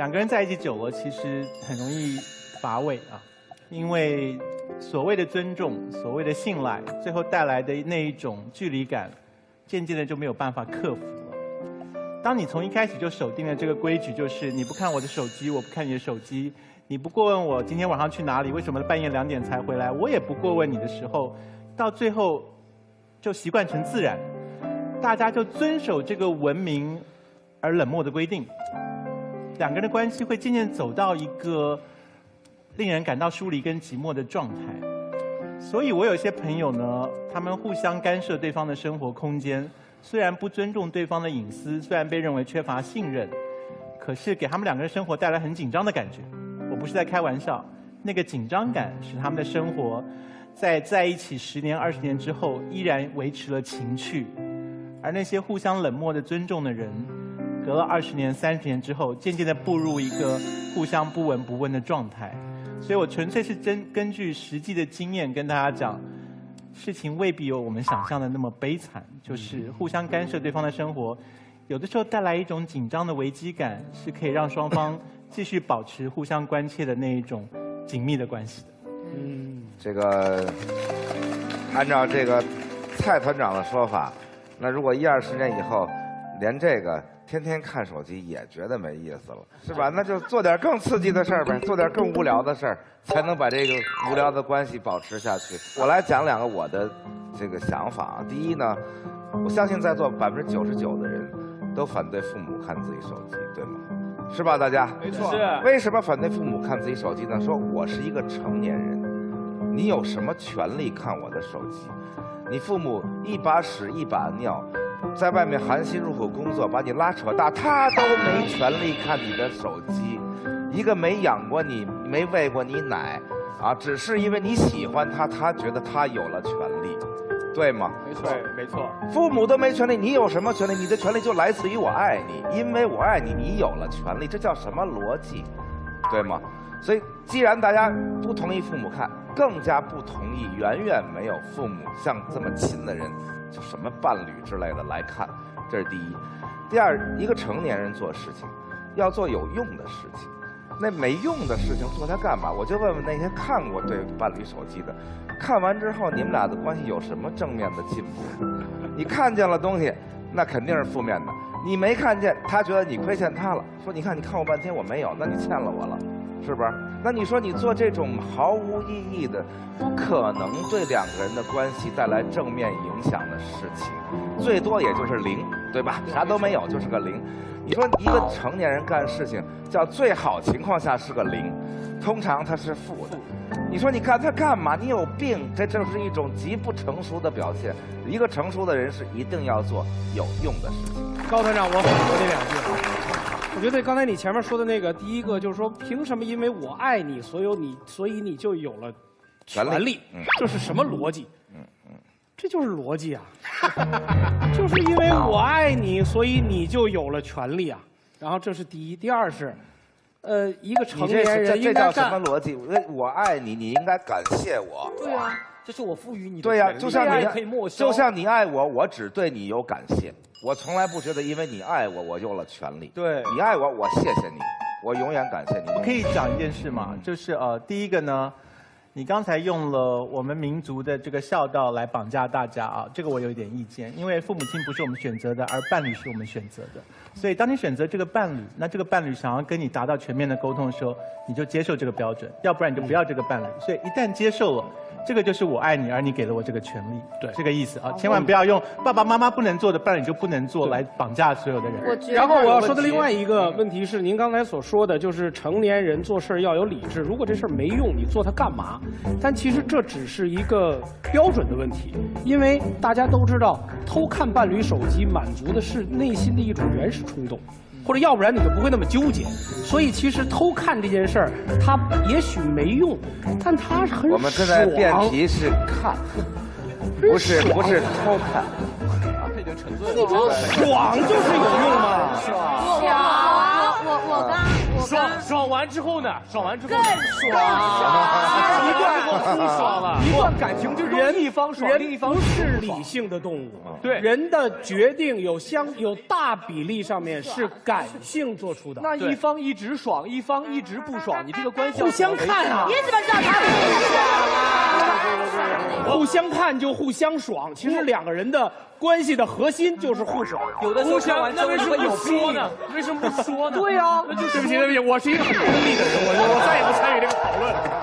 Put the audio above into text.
两个人在一起久了，其实很容易乏味啊，因为所谓的尊重、所谓的信赖，最后带来的那一种距离感，渐渐的就没有办法克服了。当你从一开始就守定了这个规矩，就是你不看我的手机，我不看你的手机，你不过问我今天晚上去哪里，为什么半夜两点才回来，我也不过问你的时候，到最后就习惯成自然，大家就遵守这个文明而冷漠的规定。两个人的关系会渐渐走到一个令人感到疏离跟寂寞的状态。所以我有些朋友呢，他们互相干涉对方的生活空间，虽然不尊重对方的隐私，虽然被认为缺乏信任，可是给他们两个人生活带来很紧张的感觉。我不是在开玩笑，那个紧张感使他们的生活在在一起十年、二十年之后，依然维持了情趣。而那些互相冷漠的尊重的人，隔了二十年、三十年之后，渐渐的步入一个互相不闻不问的状态。所以我纯粹是真根据实际的经验跟大家讲，事情未必有我们想象的那么悲惨，就是互相干涉对方的生活，有的时候带来一种紧张的危机感，是可以让双方继续保持互相关切的那一种紧密的关系的。嗯，这个按照这个蔡团长的说法，那如果一二十年以后，连这个。天天看手机也觉得没意思了，是吧？那就做点更刺激的事儿呗，做点更无聊的事儿，才能把这个无聊的关系保持下去。我来讲两个我的这个想法啊。第一呢，我相信在座百分之九十九的人都反对父母看自己手机，对吗？是吧，大家？没错。为什么反对父母看自己手机呢？说我是一个成年人，你有什么权利看我的手机？你父母一把屎一把尿。在外面含辛茹苦工作，把你拉扯大，他都没权利看你的手机。一个没养过你、没喂过你奶，啊，只是因为你喜欢他，他觉得他有了权利，对吗？没错，没错。父母都没权利，你有什么权利？你的权利就来自于我爱你，因为我爱你，你有了权利，这叫什么逻辑？对吗？所以，既然大家不同意父母看，更加不同意远远没有父母像这么亲的人。就什么伴侣之类的来看，这是第一。第二，一个成年人做事情，要做有用的事情。那没用的事情做它干嘛？我就问问那些看过对伴侣手机的，看完之后你们俩的关系有什么正面的进步？你看见了东西，那肯定是负面的；你没看见，他觉得你亏欠他了，说你看你看我半天我没有，那你欠了我了。是不是？那你说你做这种毫无意义的、不可能对两个人的关系带来正面影响的事情，最多也就是零，对吧？啥都没有就是个零。你说一个成年人干事情叫最好情况下是个零，通常他是负的。你说你干他干嘛？你有病！这就是一种极不成熟的表现。一个成熟的人是一定要做有用的事情。高团长，我反驳这两句。我觉得刚才你前面说的那个，第一个就是说，凭什么因为我爱你，所有你，所以你就有了权利？这是什么逻辑？嗯嗯，这就是逻辑啊！就是因为我爱你，所以你就有了权利啊！然后这是第一，第二是，呃，一个成年人应该这叫什么逻辑？我爱你，你应该感谢我。对啊，这是我赋予你的。对呀，就像你就像你爱我，我只对你有感谢。我从来不觉得，因为你爱我，我有了权利。对，你爱我，我谢谢你，我永远感谢你。我可以讲一件事吗，就是呃，第一个呢，你刚才用了我们民族的这个孝道来绑架大家啊，这个我有一点意见，因为父母亲不是我们选择的，而伴侣是我们选择的。所以当你选择这个伴侣，那这个伴侣想要跟你达到全面的沟通的时候，你就接受这个标准，要不然你就不要这个伴侣。所以一旦接受了。这个就是我爱你，而你给了我这个权利，对这个意思啊，千万不要用爸爸妈妈不能做的伴侣就不能做来绑架所有的人。然后我要说的另外一个问题是，您刚才所说的就是成年人做事要有理智。如果这事儿没用，你做它干嘛？但其实这只是一个标准的问题，因为大家都知道，偷看伴侣手机满足的是内心的一种原始冲动。或者要不然你就不会那么纠结，所以其实偷看这件事儿，它也许没用，但它很爽。我们正在辩题是看，不是不是偷看。这就纯粹了。爽就是有用吗？爽。我我我刚。爽爽完之后呢？爽完之后更爽，一段 不爽了。一段感情之中，人一方爽，另一方不是理性的动物，对人的决定有相有大比例上面是感性做出的，那一方一直爽，一方一直不爽，你这个关系互相看啊你，怎么知道他不爽啊？互相看就互相爽。其实两个人的关系的核心就是互爽。有的时候互相那为什么有不说呢？为什么不说呢？对呀、那就对不起，对不起，我是一个很功利的人，我我再也不参与这个讨论了。